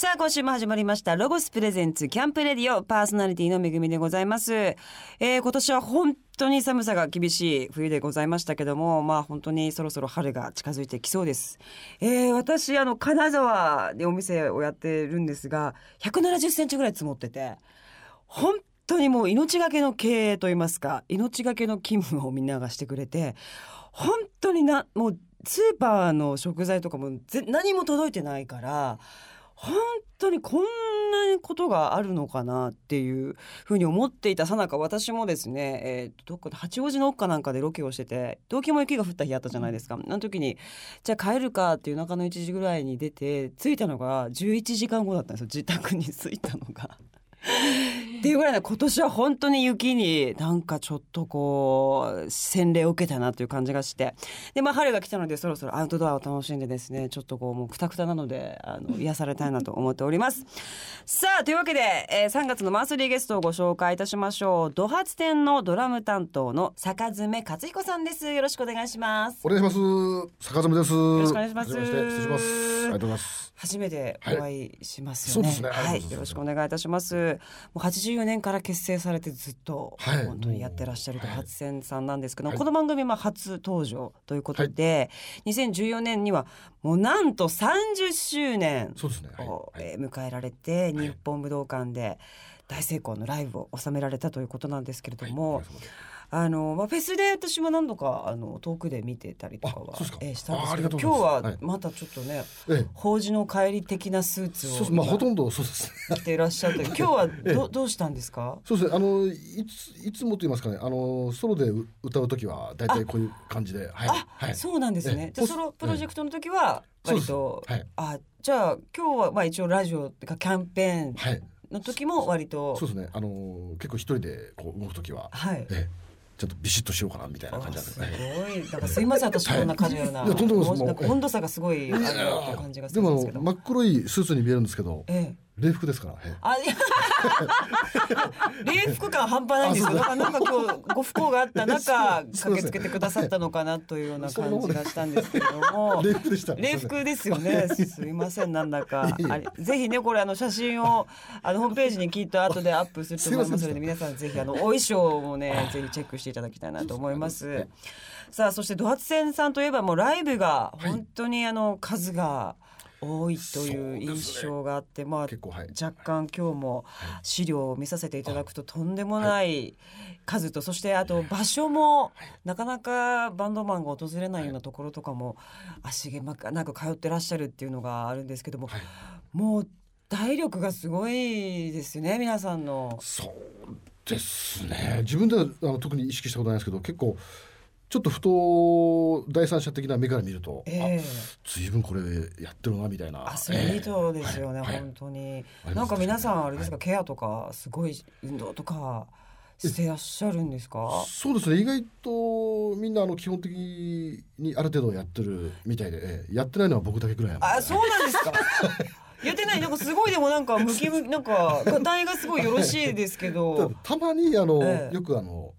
さあ今週も始まりましたロゴスプレゼンツキャンプレディオパーソナリティのめぐみでございます、えー、今年は本当に寒さが厳しい冬でございましたけどもまあ本当にそろそろ春が近づいてきそうです、えー、私あの金沢でお店をやってるんですが170センチぐらい積もってて本当にもう命がけの経営といいますか命がけの勤務をみんながしてくれて本当になもうスーパーの食材とかも何も届いてないから本当にこんなことがあるのかなっていうふうに思っていたさなか私もですね、えー、どこで八王子の奥かなんかでロケをしてて東京も雪が降った日あったじゃないですか、あの時にじゃあ帰るかっていう中の1時ぐらいに出て着いたのが11時間後だったんですよ自宅に着いたのが。っていうぐらいね今年は本当に雪になんかちょっとこう洗礼を受けたなという感じがして。でまあ春が来たのでそろそろアウトドアを楽しんでですねちょっとこうもうくたくたなのであの癒されたいなと思っております。さあというわけで、えー、3月のマンスリーゲストをご紹介いたしましょう。ド発展のドラム担当の坂詰克彦さんです。よろしくお願いします。お願いします。坂詰です。よろしくお願いします。失礼します。ありがとうございます。初めてお会いしますよね、はい、そうですね。はい。よろしくお願いいたします。もう84年から結成されてずっと本当にやってらっしゃると初戦さんなんですけど、はい、この番組は初登場ということで、はい、2014年にはもうなんと30周年を、ね、迎えられて、日本武道館で大成功のライブを収められたということなんですけれども。あのまあフェスで私も何度かあの遠くで見てたりとかはえー、したんですけど今日はまたちょっとね、はい、法事の帰り的なスーツをまあほとんどそうです。着ていらっしゃる 今日はどどうしたんですか？そうですね。あのいついつもと言いますかね。あのソロで歌う時は大体こういう感じで。はい。あ、はい、そうなんですね。じゃソロプロジェクトの時は割と、はい、あじゃあ今日はまあ一応ラジオってかキャンペーンの時も割と、そうですね。あの結構一人でこう動く時は、はい、えちょっとビシッとしようかなみたいな感じすごい、だからすいません、私こんなカジュアルな。温度差がすごいある感じがするんですけど。真っ黒いスーツに見えるんですけど。ええ礼服ですから。あ、礼服感半端ないんですよ。だからなんか今日ご不幸があった中 駆けつけてくださったのかなというような感じがしたんですけれども。礼服でした。礼服ですよね。すみませんなんだか。ぜひねこれあの写真をあのホームページにきっと後でアップすると思いますので皆さんぜひあのお衣装もねぜひチェックしていただきたいなと思います。さあそしてドハツセンさんといえばもうライブが本当にあの数が。多いという印象があって、ね、まあ、はい、若干今日も資料を見させていただくととんでもない数と、そしてあと場所もなかなかバンドマンが訪れないようなところとかも足げまなんか通ってらっしゃるっていうのがあるんですけども、はい、もう体力がすごいですね皆さんの。そうですね。自分ではあの特に意識したことないですけど結構ちょっとふと第三者的な目から見ると、えー、ずいぶんこれやってるなみたいな。アスリートですよね、えー、本当に、はい、なんか皆さんあれですか、はい、ケアとかすごい運動とかしてらっしゃるんですか？そうですね。意外とみんなあの基本的にある程度やってるみたいで、えー、やってないのは僕だけぐらいあそうなんですか？やってない。なんかすごいでもなんかムキムキなんか がたいがすごいよろしいですけど。たまにあの、えー、よくあの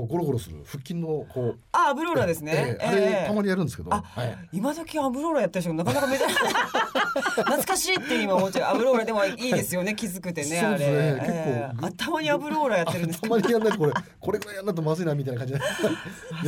こうゴロゴロする腹筋のこうあアブローラですね、えー、あれ、たまにやるんですけど、はい、今時アブローラやってる人なかなか珍しい。懐かしいって今思っちゃう。アブローラでもいいですよね気づくてねそうですね、結構、えー、たまにアブローラやってるんですたま にやんないとこれこれくらいやんないとまずいなみたいな感じ。で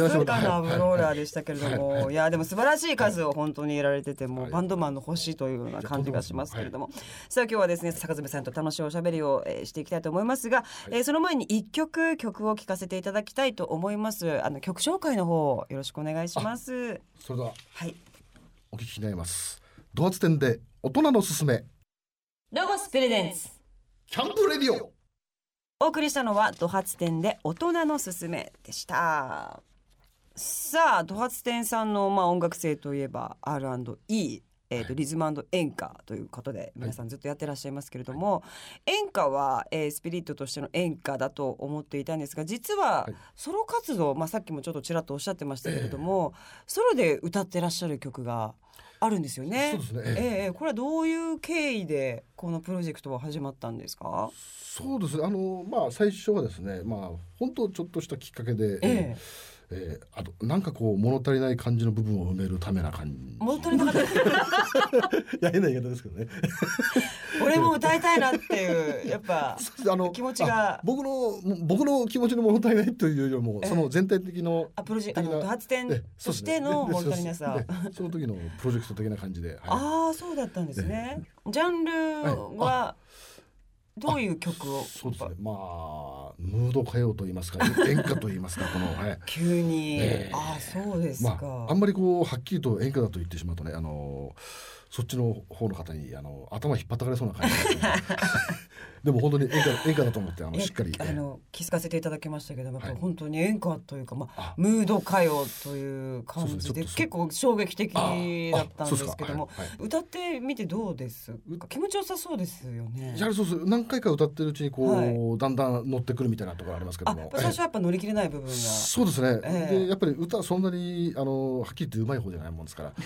まさかのアブローラでしたけれども、はいはい、いやでも素晴らしい数を本当に得られてても、はい、バンドマンの星というような感じがしますけれども、さあ今日はですね坂爪さんと楽しいおしゃべりを、えー、していきたいと思いますが、はい、えー、その前に一曲曲を聴かせていただきたいと思います。あの曲紹介の方よろしくお願いします。それでは。はい。お聞きになります。ドアツ店で大人のすすめ。ロゴスプレゼンツ。キャンプレディオ。お送りしたのはドハツ店で大人のすすめでした。さあドハツ店さんのまあ音楽性といえば R&E えーと、リズム演歌ということで皆さんずっとやってらっしゃいますけれども、はい、演歌は、えー、スピリットとしての演歌だと思っていたんですが実はソロ活動、まあ、さっきもちょっとちらっとおっしゃってましたけれども、えー、ソロで歌ってらっしゃる曲があるんですよね。そうですね。ええー、これはどういう経緯でこのプロジェクトは始まったんですか？そうですね。あのまあ最初はですね、まあ本当ちょっとしたきっかけで。えーえー、あとなんかこう物足りない感じの部分を埋めるためな感じ。物足りなかったい。や変な言い方ですけどね。伝えたいなっていうやっぱあの気持ちが。僕の僕の気持ちの物足りないというよりも、その全体的のあプロジェクト発展としての物足りなさ。その時のプロジェクト的な感じで、はい、ああそうだったんですね、ジャンルは、どういう曲を？そうですね。まあムード歌謡と言いますか 演歌と言いますかこの、はい、急に、えー、あそうですか、まあ、あんまりこうはっきりと演歌だと言ってしまうとねあのそっちの方の方にあの頭引っ張たかれそうな感じ でも本当に演歌演歌だと思ってあのしっかりあの気づかせていただきましたけど本当に演歌というかまあムード歌謡という感じで結構衝撃的だったんですけども、歌ってみてどうです？か気持ちよさそうですよね。やはりそうです何回か歌ってるうちにこう、だんだん乗ってくるみたいなところありますけども最初はやっぱ乗り切れない部分が。そうですね、えー、でやっぱり歌そんなにあのはっきり言ってうまい方じゃないもんですから。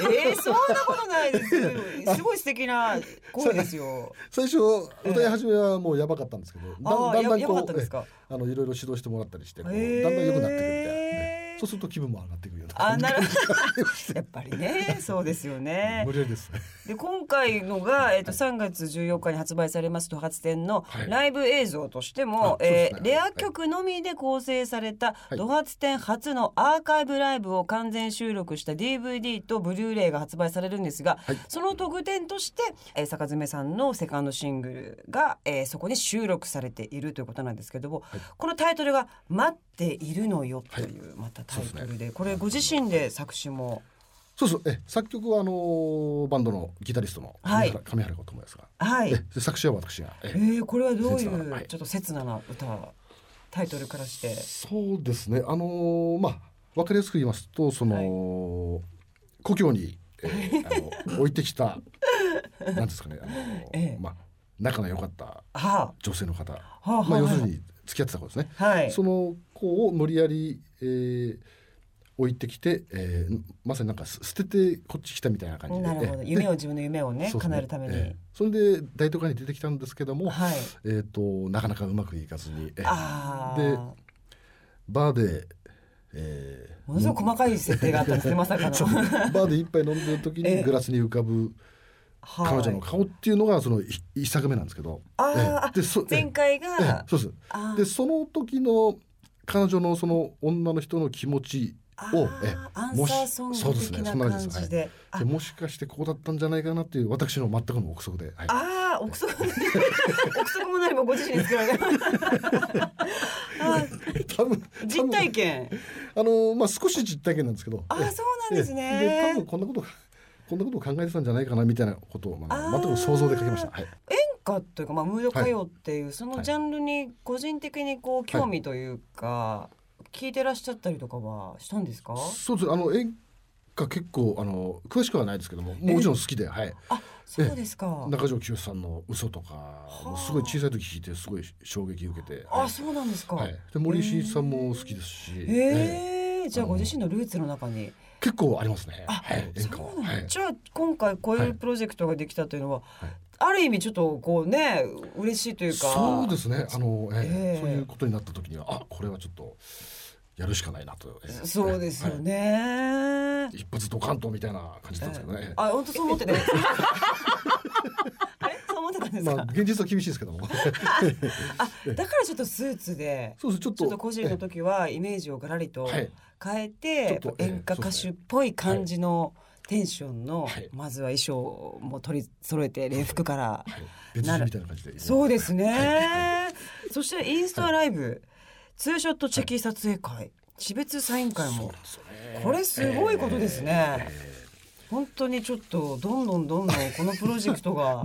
えー、そんなことないです。すごい素敵な声ですよ。最初歌い始めはもうやばかったんですけど、だだんだんこうあのいろいろ指導してもらったりしてだんだん良くなってくるみたいな、ね。そうすると気分も上がっていくような。あなるやっぱりね。そうですよね。無理です。で今回のが、えーと、3月14日に発売されますと発展のライブ映像としても、はい、えーね、レア曲のみで構成された、ド発展初のアーカイブライブを完全収録した DVD とブルーレイが発売されるんですが、はい、その特典として、えー、坂爪さんのセカンドシングルが、えー、そこに収録されているということなんですけども、はい、このタイトルが「待っているのよ」という、またタイトルで、ね、これご自身で作詞も。そうそう。え作曲はあのバンドのギタリストの上原,、上原こと思いますが、はい、作詞は私がええー、これはどういうちょっと切なな歌タイトルからして。そうですね。あのー、まあ分かりやすく言いますとその、はい、故郷に、えー、あの置いてきた なんですかねあの、ええ、まあ仲の良かった女性の方、はあ、まあ、要するに付き合ってた子ですね、はい、その子を無理やり、えー、置いてきて、えー、まさになんか捨ててこっち来たみたいな感じで。なるほど。夢を自分の夢をねね。叶えるために、えー、それで大都会に出てきたんですけども、はい、えーと、なかなかうまくいかずに、えー、でバーでえー、ものすごく細かい設定があったんですねまさかの。バーで一杯飲んでる時に グラスに浮かぶ、彼女の顔っていうのがその一作目なんですけど、あで前回が、そうです。でその時の彼女のその女の人の気持ちをえもしそうですねそんな感じで、はい、でもしかしてこうだったんじゃないかなっていう私の全くの憶測で、はい、ああ憶測。憶測も何もご自身で作られ多分実体験。あのまあ少し実体験なんですけど。あそうなんですね。で多分こんなことこんなことを考えてたんじゃないかなみたいなことを、まあ、全く想像で書きました、はい、演歌というか、まあ、ムード歌謡っていう、そのジャンルに個人的にこう興味というか、聞いてらっしゃったりとかはしたんですか？そうです。あの演歌結構あの詳しくはないですけどももちろん好きではい。あそうですか。中条清さんの嘘とかすごい小さい時聞いてすごい衝撃受けてあ、はい、そうなんですか、はい、で森進一さんも好きですしへえじゃあご自身のルーツの中に結構ありますね。はい、演歌は。はい、じゃあ今回こういうプロジェクトができたというのは、はい、ある意味ちょっとこうね嬉しいというか。そうですね。あの、えー、そういうことになった時にはあこれはちょっと。やるしかないなと、えー、そうですよね、はい、一発ドカンとみたいな感じなんですけどね、えー、あ本当そう思ってね あれそう思ってたんですか、まあ、現実は厳しいですけども。あだからちょっとスーツでそうです。ちょっと個人の時はイメージをがらりと変えて、演歌歌手っぽい感じの、テンションの、はい、まずは衣装も取り揃えて礼服から、はい、なる。そうですね、はい、そしてインスタライブ、ツーショットチェキ撮影会、はい、私別サイン会も、これすごいことですね、えー、本当にちょっとどんどんどんどんこのプロジェクトが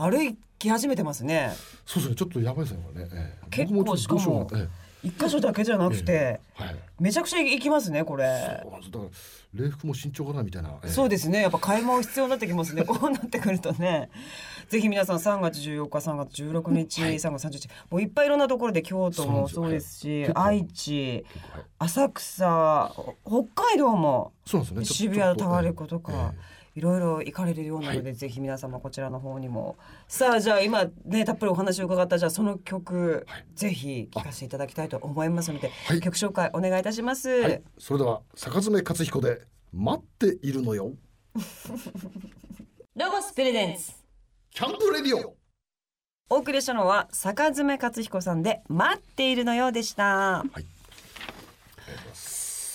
歩き始めてますね。そうですね。ちょっとやばいですねこれね、えー、結構しかも、えー一箇所だけじゃなくて、えーはい、めちゃくちゃ行きますねこれ。そうだから礼服も慎重かなみたいな、えー、そうですね。やっぱ買い物必要になってきますね。こうなってくるとね。ぜひ皆さん3月14日3月16日、はい、3月30日。もういっぱいいろんなところで京都もそうですし、はい、愛知、浅草北海道もそうですね。渋谷のタワレコとか。えーいろいろ行かれるようなので、はい、ぜひ皆様こちらの方にも。さあじゃあ今ねたっぷりお話を伺ったじゃあその曲、はい、ぜひ聴かせていただきたいと思いますので、はい、曲紹介お願いいたします、それでは坂爪克彦で待っているのよ。ロゴスプレゼンスキャンプレディオ。お送りしたのは坂詰克彦さんで待っているのようでした。はい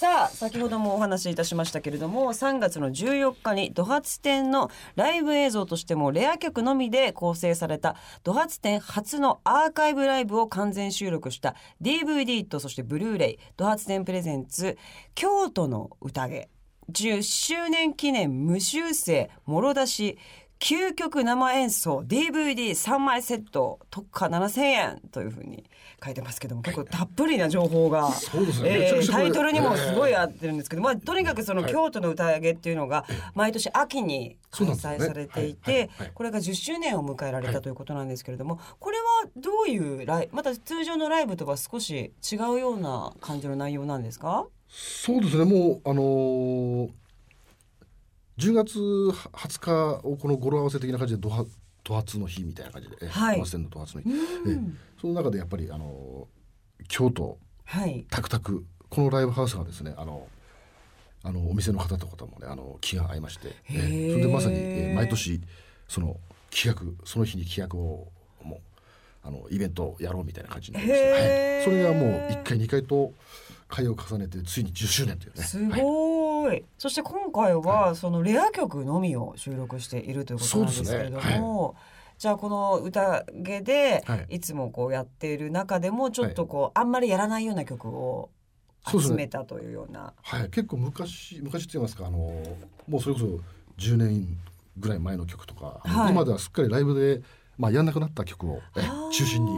さあ先ほどもお話しいたしましたけれども3月の14日にド発展のライブ映像としてもレア曲のみで構成されたド発展初のアーカイブライブを完全収録した DVD とそしてブルーレイド発展プレゼンツ京都の宴。10周年記念無修正もろ出し。究極生演奏 DVD3 枚セット特価7000円というふうに書いてますけども結構たっぷりな情報が、そうですね。めちゃえータイトルにもすごい合ってるんですけど、まあ、とにかくそのはい。京都の宴っていうのが毎年秋に開催されていてこれが10周年を迎えられたということなんですけれどもこれはどういうライまた通常のライブとは少し違うような感じの内容なんですか？そうですね。もうあのー、10月20日をこの語呂合わせ的な感じでドハド発の日みたいな感じで、えはい。のド発の日、うえんその中でやっぱりあのー京都はい。タクタクこのライブハウスがですねあのあのお店の方とかともねあの気が合いまして、えそれでまさに、え毎年その企画その日に企画をもうあのイベントをやろうみたいな感じになりまして、はい、それがもう1回2回と会を重ねてついに10周年というね。すはいごい、そして今回はそのレア曲のみを収録しているということなんですけれども、じゃあこの宴ではい。いつもこうやっている中でもちょっとこう、あんまりやらないような曲を集めたというような。はい、結構昔昔って言いますかあのもうそれこそ10年ぐらい前の曲とか、はい。今ではすっかりライブで、まあ、やんなくなった曲を、中心に、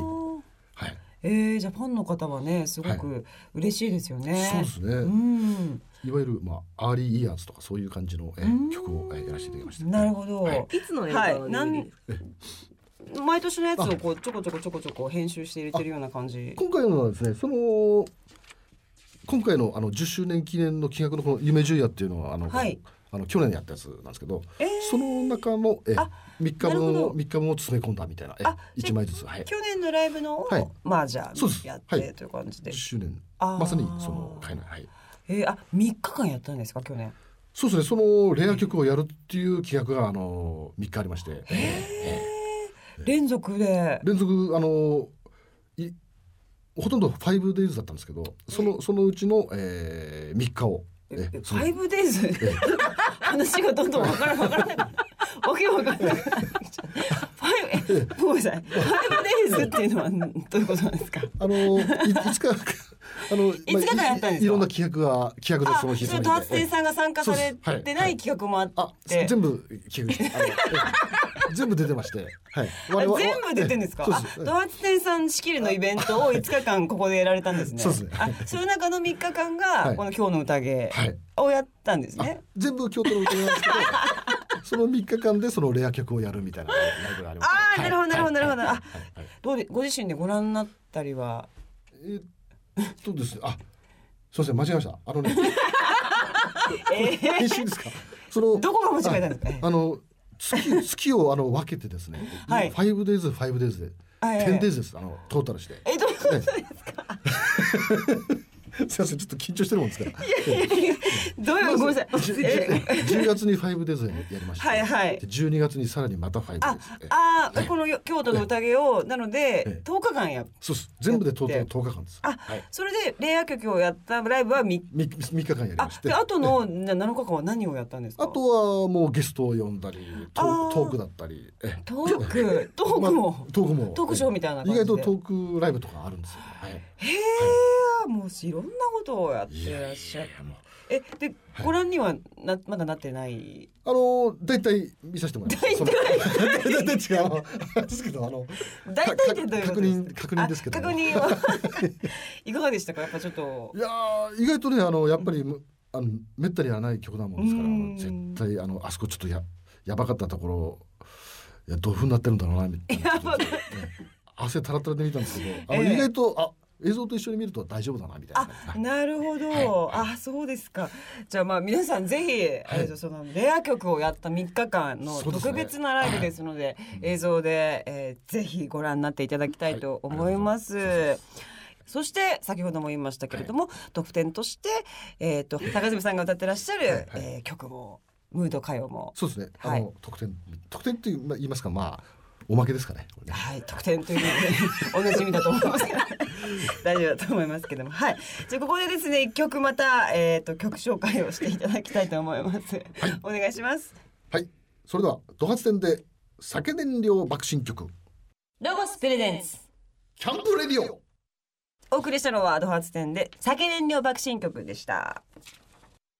はい、えー、じゃあファンの方はねすごく嬉しいですよね。そうですね、うん、いわゆる、まあ、 early years とかそういう感じの、えうん。曲を、えやらせていただきました。なるほど。はい。いつの映像の DVD ですか、毎年のやつをこうちょこちょこちょこちょこ編集して入れてるような感じ。今回のはですねその今回のあの10周年記念の企画のこの夢十夜っていうのはあの、はい。あの去年やったやつなんですけど、えー。その中のえあ3日分を3日分を詰め込んだみたいなえあ1枚ずつはい。去年のライブのを、はい。まあじゃあそうです。やって、はいという感じで。10。周年。まさにその回のはいえー、あ三日間やったんですか去年？そうですねそのレア曲をやるっていう企画があの3日ありまして、連続で。連続あのいほとんど 5days だったんですけどそのそのうちの、えー、3日を。ファイブデイズ？話がどんどんわからわからない。わけわからない。ファイブえごめんなさい。ファイブデイズっていうのはどういうことなんですか？あのいいつかあのいつか間やったんですか？いいろんな企画が企画であその日それと発展さんが参加されてない企画もあっあて、全部企画全部出てまして、はい、全部出てんですか？ドハツ店さん仕切りのイベントを5日間ここでやられたんですね。そうです。ねあ、その中の3日間がはい。この今日の宴はい。をやったんですあね。全部京都の歌なんですけど その3日間でそのレア曲をやるみたいなありまあなるほどなるほどなるほど。どうでご自身でご覧になったりは？えーっとですね。あすみません間違えました。あのね え編集ですか？そのどこが間違えたんですか？あの月月をあの分けてですね、はい。ファイブデイズファイブデイズで、はい。テンデイズです。あのトータルして。え、どういうことですか？すみませんちょっと緊張してるもんですから。どういうごめんなさい。じゅじゅえ10月にファイブデイズやりました。はいはい。で12月にさらにまたファイブデああー、この京都の宴をなのでえ10日間や。そうです。全部でトータルやって。10日間です。あはい、それでレア曲をやったライブは3み三日間やりあまして。であとのな7日間は何をやったんですか？あとはもうゲストを呼んだりトークだったり。えトーク？トークまも、あトークも。トークショーみたいな感意じで。外とトークライブとかあるんですよ。はい。へえもういろんなことをやってらっしゃる。えでご覧にはなまだなってない？あの大体見させてもらいます。その大体違う。ですけどあの大体ってどういう確認確認ですけど。あ確認は いかがでしたか？やっぱちょっと。いやー意外とねあのやっぱりむあのめったにやらない曲なもんですから絶対あのあそこちょっとややばかったところいやどういうふうになってるんだろうなみたいな。ね汗たらたらで見たんですけどあの、ええ。意外とあ映像と一緒に見ると大丈夫だなみたいなあね、はいなるほど、あそうですか。じゃあまあ皆さんぜひ、あれですよそのレア曲をやった3日間の特別なライブですので映像で、えーぜひご覧になっていただきたいと思います。そして先ほども言いましたけれども、特典として、えー、と高住さんが歌ってらっしゃる、はいはい。えー曲もムード歌謡も。そうですね。あの、はい。特典特典って言いますかまあおまけですかね。はい、得点というおなじみだと思います。け ど大丈夫だと思いますけども。はい。じゃあここでですね一曲また、えー、と曲紹介をしていただきたいと思います、お願いします。はい。それではド発展で酒燃料爆心曲。ロゴスプレゼンツ。キャンプレディオ。お送りしたのはドハツ店で酒燃料爆心曲でした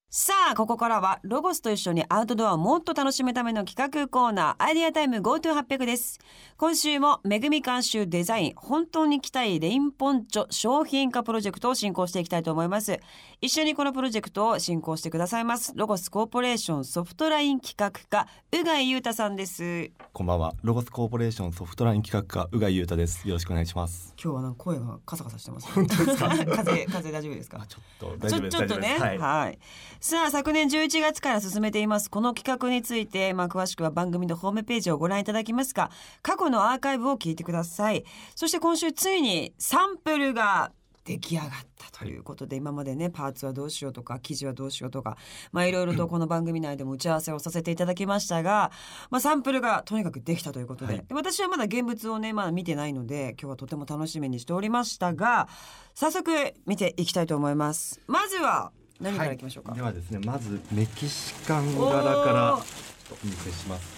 さあここからはロゴスと一緒にアウトドアをもっと楽しむための企画コーナーアイデアタイム GoTo800 です。今週もめぐみ監修デザイン本当に着たいレインポンチョ商品化プロジェクトを進行していきたいと思います。一緒にこのプロジェクトを進行してくださいます。ロゴスコーポレーションソフトライン企画課宇貝裕太さんです。こんばんは。ロゴスコーポレーションソフトライン企画課宇賀裕太です。よろしくお願いします。今日はなんか声がカサカサしてます本当ですか？風風大丈夫ですか？ちょっとちょちょっとね、はい、はい。さあ昨年11月から進めていますこの企画について、まあ、詳しくは番組のホームページをご覧いただきますが過去のアーカイブを聞いてください。そして今週ついにサンプルが出来上がったということで、今までねパーツはどうしようとか生地はどうしようとかまあいろいろと この番組内でも打ち合わせをさせていただきましたが、まあ、サンプルがとにかくできたということで,、はい。で私はまだ現物をねまだ見てないので今日はとても楽しみにしておりましたが早速見ていきたいと思います。まずは何からいきましょうか、ではですね、まずメキシカン柄からおー。ちょっとお見せします。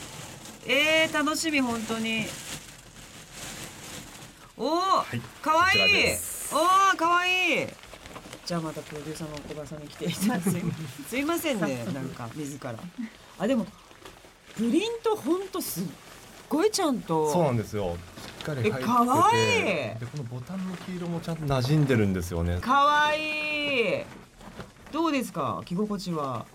えー、楽しみ本当に。おお、いかわい。いおおかわいい。じゃあまたプロデューサーの小林さんに来ていただ すいませんねなんか自ら。あでもプリント本当すっごいちゃんと。そうなんですよ。しっかり入ってて、えかわい。いでこのボタンの黄色もちゃんと馴染んでるんですよね。かわいいどうですか？着心地は。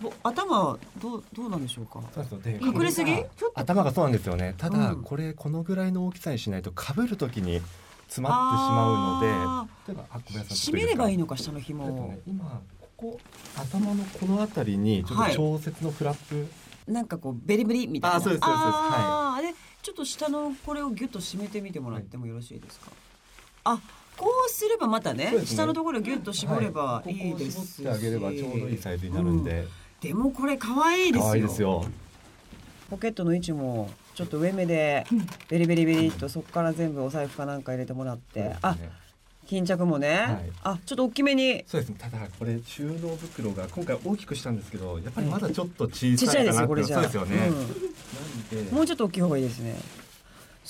ぼ頭どうどうなんでしょうか？そうですよで隠れすぎ？頭がそうなんですよね。ただ、うん。これこのぐらいの大きさにしないと被るときに詰まってしまうので、あ例えばあ小林さん締めればいいの。のか下の紐を。ね、今ここ頭のこの辺りにちょっはい。と調節のフラップ、なんかこうベリベリみたいな。あそうですそうですそうです。あれ？ちょっと下のこれをギュッと締めてみてもらってもよろしいですか、あこうすればまたねね。下のところをギュッと絞ればはい。いいですここを絞ってあげればちょうどいいサイズになるんで、でもこれ可愛いですよ。可愛いですよ。ポケットの位置もちょっと上目でベリベリベリっとそこから全部お財布かなんか入れてもらって、ね巾着もね、はい。あちょっと大きめに。そうです。ね。ただこれ収納袋が今回大きくしたんですけど、やっぱりまだちょっと小さいかなってよこれじゃあ。そうですよね。うん。もうちょっと大きい方がいいですね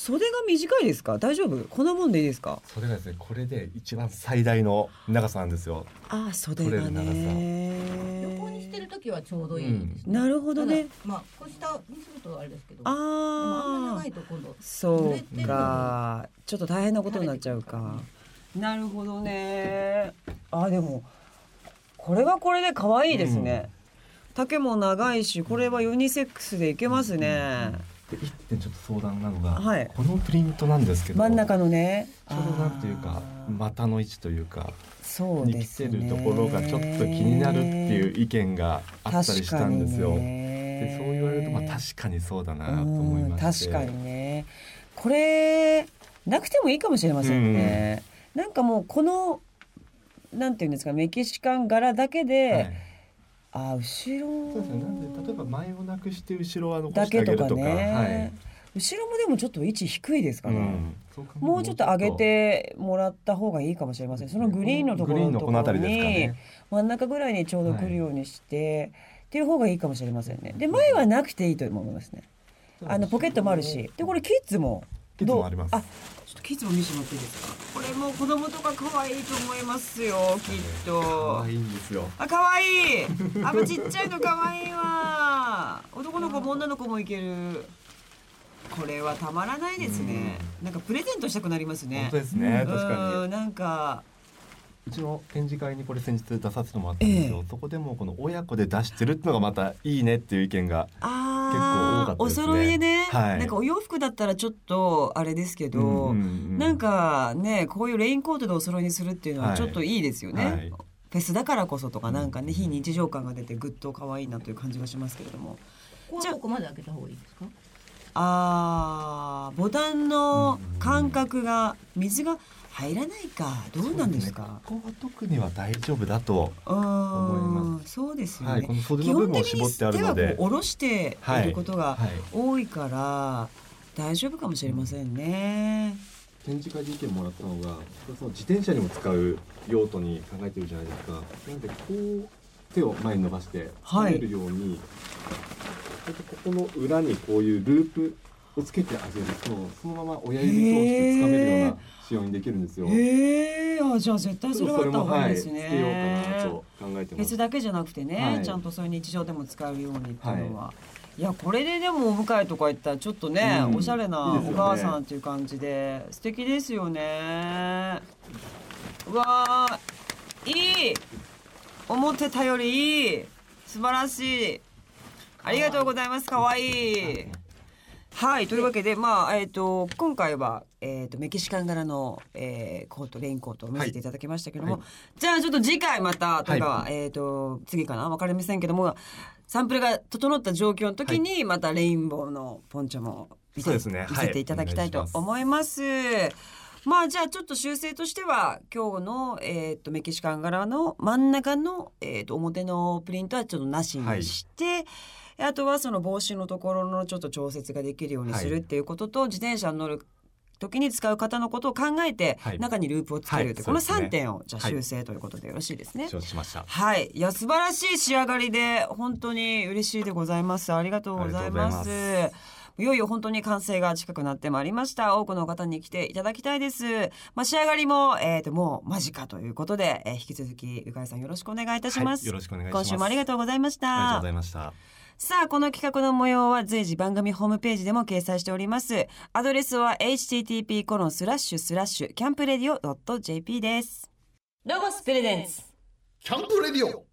袖が短いですか？大丈夫？こんなもんでいいですか？それがですねこれで一番最大の長さなんですよ。あー袖がね。横にしてる時はちょうどいいです、なるほどね。ただまあこう下にするとあれですけどあんまああ長いと今度そうか。ちょっと大変なことになっちゃうか。なるほどね。あでもこれはこれで可愛いですね、丈も長いしこれはユニセックスでいけますね、で一点ちょっと相談なのが、はい。このプリントなんですけど、真ん中のね。ちょうどなんていうか股の位置というかそうに来ですね。てるところがちょっと気になるっていう意見があったりしたんですよ。でそう言われるとまあ確かにそうだなと思いまし確かにね。これなくてもいいかもしれませんね、なんかもうこのなんていうんですかメキシカン柄だけで、はいあ後ろ。そうですね。なんで例えば前をなくして後ろは残だしてあけとか。げるとか、ね、後ろもでもちょっと位置低いですかはい。ら、うん。そう考えるともうちょっと上げてもらった方がいいかもしれません。そのグリーンのところのところにね。真ん中ぐらいにちょうど来るようにして、っていう方がいいかもしれませんね。で前はなくていいと思いますね。あのポケットもあるし。でこれキッズもキッズもあります。どうあちょっとキッズも見せてもらっていいですか？これも子供とか可愛いと思いますよきっと。可愛いんですよ。あ可愛い！あもうちっちゃいの可愛いわ。男の子も女の子もいける。これはたまらないですね。なんかプレゼントしたくなりますね。本当ですね。確かに。うん。なんかうちの展示会にこれ先日出させてもらったんですよ、えそこでもこの親子で出してるってのがまたいいねっていう意見があ結構多かあおったですね。揃いでね、はい。なんかお洋服だったらちょっとあれですけど、うんうんうん。なんかねこういうレインコートでお揃いにするっていうのははい。ちょっといいですよね、はい。フェスだからこそとかなんかね非日常感が出てぐっと可愛いなという感じがしますけれども。ここはここまで開けた方がいいですか？あーボタンの間隔が水が入らないか。どうなんですか？ここは特には大丈夫だと思思いまそうですよね、はいこの袖の部分を絞ってあるの基本的に手はでこう下ろしていることがはい多いから大丈夫かもしれませんね、展示会で意見もらったのがその自転車にも使う用途に考えてるじゃないですか。なのでこう手を前に伸ばしてはい掴めるように、こうやってここの裏にこういうループをつけてあげるとそのまま親指通して掴めるような仕様にできるんですよ。へえあじゃあ絶対それはあった方がいいですね、はい、ようかなと考えてます。別。だけじゃなくてね、はい。ちゃんとそういう日常でも使えるようにっていうのは、い、やこれででもお迎えとか行ったらちょっとね、うん。おしゃれないお母さんっていう感じで。素敵ですよね。うわー。いい。思ってたよりいい。素晴らしい。ありがとうございます。かわいいはいというわけでまあえっ、と今回はえっ、とメキシカン柄の、えー、コートレインコートを見せていただきましたけども、はい。じゃあちょっと次回またとか、はえっ、と次かな？わかりませんけどもサンプルが整った状況の時にまたレインボーのポンチョも見てそうですね。見せていただきたいと思います。まあじゃあちょっと修正としては今日の、えー、とメキシカン柄の真ん中の、えー、と表のプリントはちょっとなしにして、あとはその帽子のところのちょっと調節ができるようにするはいっていうことと、自転車に乗る時に使う方のことを考えて、はい中にループをつけるって、はいこの3そうですね点をじゃ修正ということでよろしいですね。承知しました。はい、いや素晴らしい仕上がりで本当に嬉しいでございます。ありがとうございます。いいよいよ本当に完成が近くなってまいりました。多くの方に来ていただきたいです。まあ仕上がりもえっ、ともう間近ということで、えー引き続きゆかいさんよろしくお願いいたします。はいよろしくお願いします今週もありがとうございました。ありがとうございました。さあ、この企画の模様は随時番組ホームページでも掲載しております。アドレスは http コロンスラッシュスラッシュキャンプレディオ .jp です。ロゴスプレゼンツ。キャンプレディオ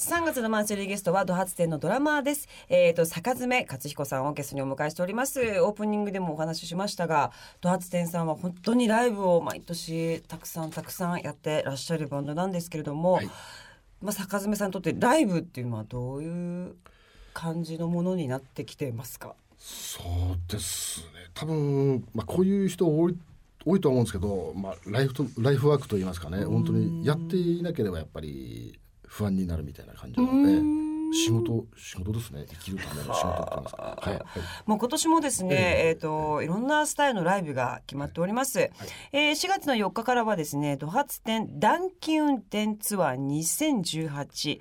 3月のマンスリーゲストはドハツ店のドラマーです。えっ、と坂爪克彦さんをゲストにお迎えしております。オープニングでもお話ししましたが、ドハツ店さんは本当にライブを毎年たくさんたくさんやってらっしゃるバンドなんですけれども、はいまあ坂爪さんにとってライブっていうのはどういう感じのものになってきてますか？そうですね。多分、まあ、こういう人多い多いとは思うんですけど、まあ、ライフとライフワークといいますかね。本当にやっていなければやっぱり不安になるみたいな感じなので仕事仕事ですね。生きるための仕事って言いますか、はいはい、もう今年もですね、ええ。っ、といろんなスタイルのライブが決まっております。えー4月の4日からはですね、ドハツ店暖気運転ツアー2018。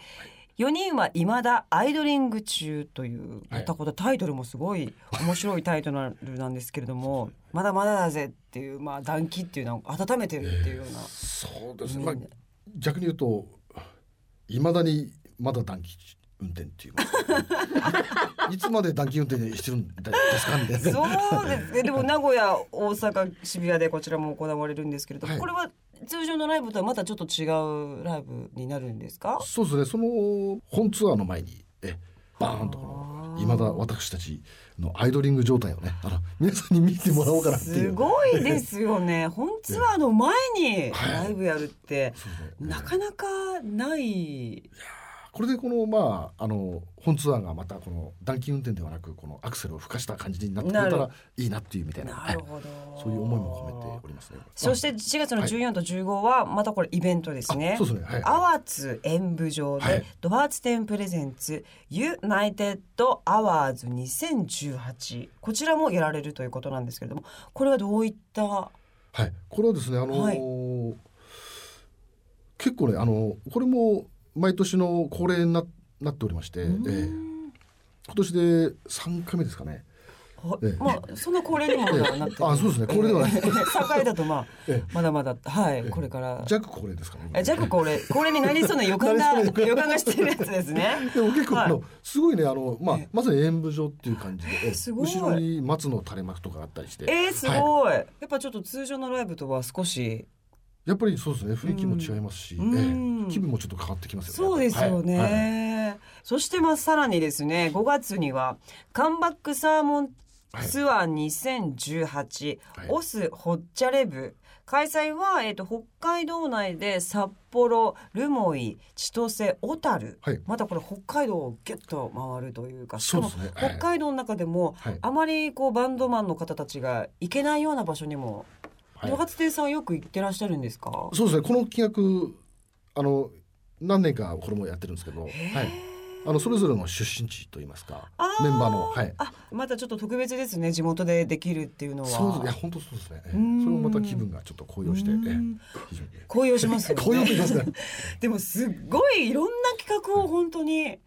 4人は未だアイドリング中という、はいまたこのタイトルもすごい面白いタイトルなんですけれども、まだまだだぜっていう、まあ暖気っていうのを温めてるっていうような。そうです。ね、まあうん、逆に言うといまだにまだ短期運転っていうかいつまで短期運転してるんですか？みたいなそうですね。でも名古屋、大阪、渋谷でこちらも行われるんですけれども、はいこれは通常のライブとはまたちょっと違うライブになるんですか？そうですねその本ツアーの前にえバーンとこのいまだ私たちのアイドリング状態をねあの皆さんに見てもらおうかなっていうすごいですよね。本ツアーの前にはいライブやるって、そうですねなかなかない。これでこのまああの本ツアーがまたこの暖気運転ではなくこのアクセルを吹かした感じになってくれたならいいなっていうみたいななるほど。はいそういう思いも込めておりますね。そして4月の14と15はまたこれイベントですね。あそうですね。はい。アワーツ演舞場で、はい。ドハーツテンプレゼンツユナイテッドアワーズ2018こちらもやられるということなんですけれどもこれはどういった？はい、これはですね、あのーはい。結構ね、あのこれも毎年の恒例にななっておりまして、ええ。今年で3回目ですかね。まあそんな恒例にもなってる。あそうですね。恒例ではない。3回だとまあえまだまだはいこれから。弱恒例ですかね。え弱恒例。恒例になりそうな予感が予感。がしてるやつですね。でも結構、はい。あのすごいねあのまあえまさに演舞場っていう感じで、ええ。すごい。後ろに松の垂れ幕とかあったりして、えー、すはい。ごい、やっぱちょっと通常のライブとは少しやっぱりそうですね。雰囲気も違いますし、うん。えうんえ。気分もちょっと変わってきますよね。そうですよね、はい。はい。そしてまあさらにですね5月にはカムバックサーモンツアー2018、はい。オスホッチャレブ。開催は、えー、と北海道内で札幌留萌千歳小樽、はい。またこれ北海道をギュッと回るというかしかもそうですね。はい。北海道の中でも、はい。あまりこうバンドマンの方たちが行けないような場所にもはい。ドハツ亭さんよく行ってらっしゃるんですか？そうですね。この企画あの何年かこれもやってるんですけど、はい、あのそれぞれの出身地といいますかメンバーのはい。あまたちょっと特別ですね。地元でできるっていうのは。そうです。いや本当そうですね、それもまた気分がちょっと高揚して、ええ。うん。非常に。高揚しますよね。高揚と言いますね。でもすっごいいろんな企画を本当に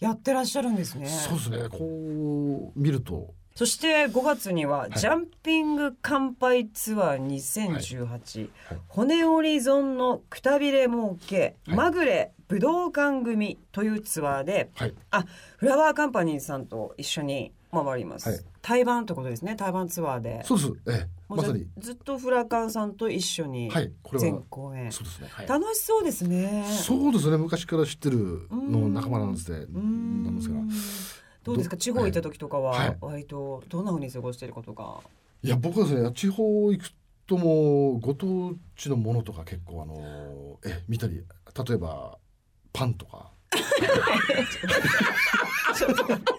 やってらっしゃるんですね。そうですね。こう見るとそして5月には、い。ジャンピング乾杯ツアー2018、はい。骨折り損のくたびれ儲け、はい。まぐれ武道館組というツアーではい。あフラワーカンパニーさんと一緒に回ります、はい。対バンってことですね。対バンツアーで。そうですええ。まさに。ずっとフラカンさんと一緒に全は公演、そうですね、はい。楽しそうですね。そうですね。昔から知ってるの仲間なんですね。なんですがどうですか？ど地方行った時とかははい。割とどんな風に過ごしていることが、いや僕はですね地方行くともご当地のものとか結構あのえ見たり例えばパンとか。ちょっと待って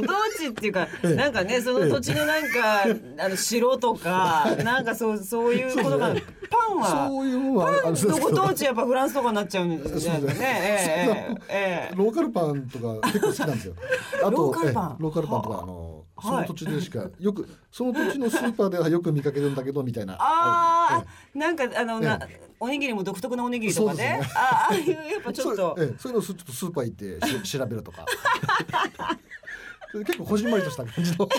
ご当地っていうか、ええ。なんかねその土地のなんか、あの城とか なんかそうそういうことが、パンはそういうのはあれですけどご当地やっぱフランスとかになっちゃうんですね。ね。ええええローカルパンとか結構好きなんですよ。あとローカルパン。えローカルパンとはあかあのはい。その土地でしかよくその土地のスーパーではよく見かけるんだけどみたいな。あえあ、なんかあの、なえおにぎりも独特なおにぎりとかね。あああいうやっぱちょっと。そうええそういうのをちょっとスーパー行ってし調べるとか。結構こじんまりとした感じの。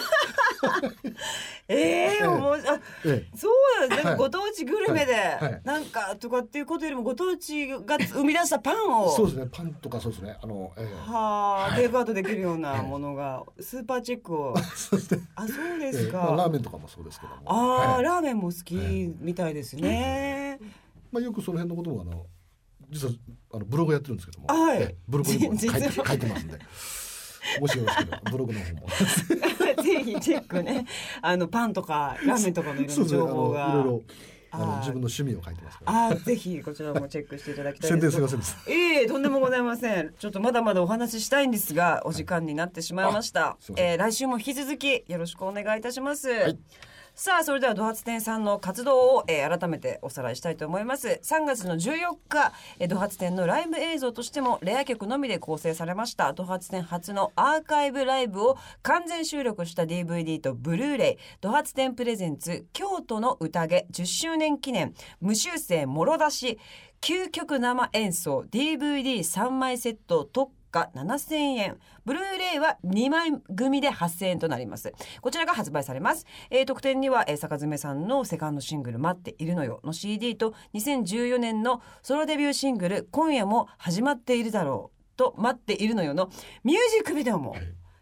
えええ。えもうあええ。そうなんかはい。ご当地グルメで、はい。なんかとかっていうことよりもご当地が生み出したパンを。そうですね。パンとかそうですね。あの、ええ。はあ、はい。テイクアウトできるようなものがスーパーチェックを。そうですね。あそうでええ。すか、まあラーメンとかもそうですけども。ああ、はい。ラーメンも好きみたいですね、まあよくその辺のこともあの実はあのブログやってるんですけども、はい。ええ。ブログにも書いてますんで。もしよろしければブログの方も。ぜひチェックねあのパンとかラーメンとかのいろんな情報があのいろいろあのはい自分の趣味を書いてます。あーぜひこちらもチェックしていただきたい宣です伝すみません。ええとんでもございません。ちょっとまだまだお話ししたいんですが、お時間になってしまいました。すいえー来週も引き続きよろしくお願いいたします。いさあ、それではドハツ店さんの活動を、えー改めておさらいしたいと思います。3月の14日、えードハツ店のライブ映像としてもレア曲のみで構成されましたドハツ店初のアーカイブライブを完全収録した DVD とブルーレイドハツ店プレゼンツ京都の宴10周年記念無修正もろ出し究極生演奏 DVD3 枚セット特価7000円ブルーレイは2枚組で8000円となります。こちらが発売されます、えー特典には、えー坂爪さんのセカンドシングル待っているのよ。の CD と2014年のソロデビューシングル今夜も始まっているだろう。と待っているのよ。のミュージックビデオも。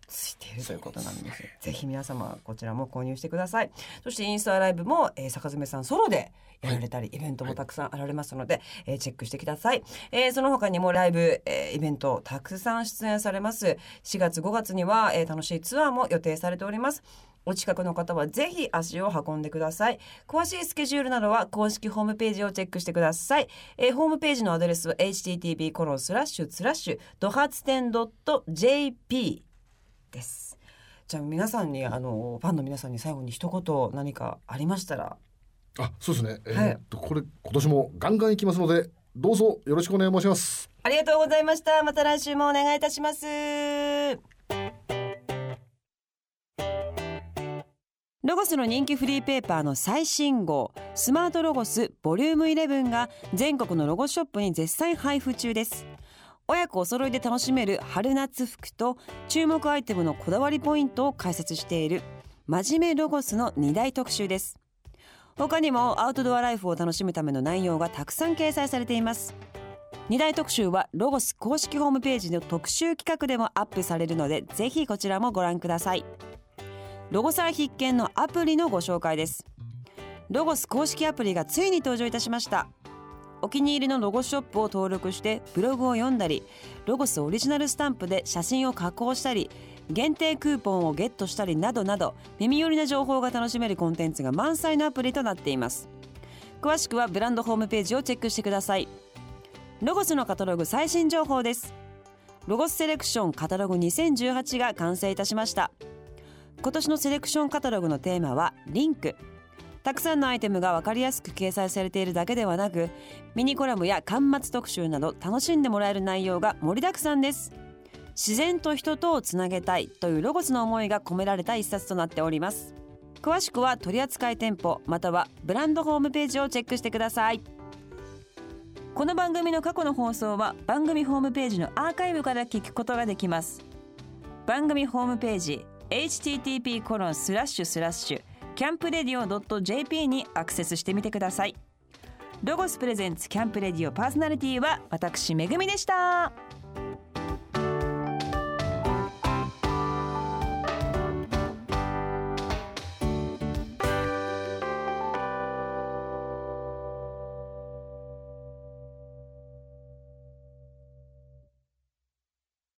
ついているということなんです。ぜひ皆様こちらも購入してください。そしてインスタライブも、えー、坂爪さんソロでやられたり、イベントもたくさんあられますので、えーチェックしてください。えーその他にもライブ、えーイベントたくさん出演されます。4月5月には、えー楽しいツアーも予定されております。お近くの方はぜひ足を運んでください。詳しいスケジュールなどは公式ホームページをチェックしてください。えーホームページのアドレスは http コロンスラッシュスラッシュドハツテン .jp です。じゃあ皆さんにあのファンの皆さんに最後に一言何かありましたら？あ、そうですね。えはいーっとこれ今年もガンガン行きますので、どうぞよろしくお願い申します。ありがとうございましたまた来週もお願いいたしますロゴスの人気フリーペーパーの最新号スマートロゴスボリューム11が全国のロゴショップに絶賛配布中です親子お揃いで楽しめる春夏服と注目アイテムのこだわりポイントを解説している真面目ロゴスの2大特集です。他にもアウトドアライフを楽しむための内容がたくさん掲載されています。2大特集はロゴス公式ホームページの特集企画でもアップされるのでぜひこちらもご覧ください。ロゴサー必見のアプリのご紹介です。ロゴス公式アプリがついに登場いたしました。お気に入りのロゴショップを登録してブログを読んだりロゴスオリジナルスタンプで写真を加工したり限定クーポンをゲットしたりなどなど耳寄りな情報が楽しめるコンテンツが満載のアプリとなっています。詳しくはブランドホームページをチェックしてください。ロゴスのカタログ最新情報です。ロゴスセレクションカタログ2018が完成いたしました。今年のセレクションカタログのテーマはリンク。たくさんのアイテムが分かりやすく掲載されているだけではなくミニコラムや巻末特集など楽しんでもらえる内容が盛りだくさんです。自然と人とをつなげたいというロゴスの思いが込められた一冊となっております。詳しくは取扱店舗またはブランドホームページをチェックしてください。この番組の過去の放送は番組ホームページのアーカイブから聞くことができます。番組ホームページ http コロンスラッシュスラッシュキャンプレディオ .jp にアクセスしてみてください。ロゴスプレゼンツキャンプレディオパーソナリティは私めぐみでした。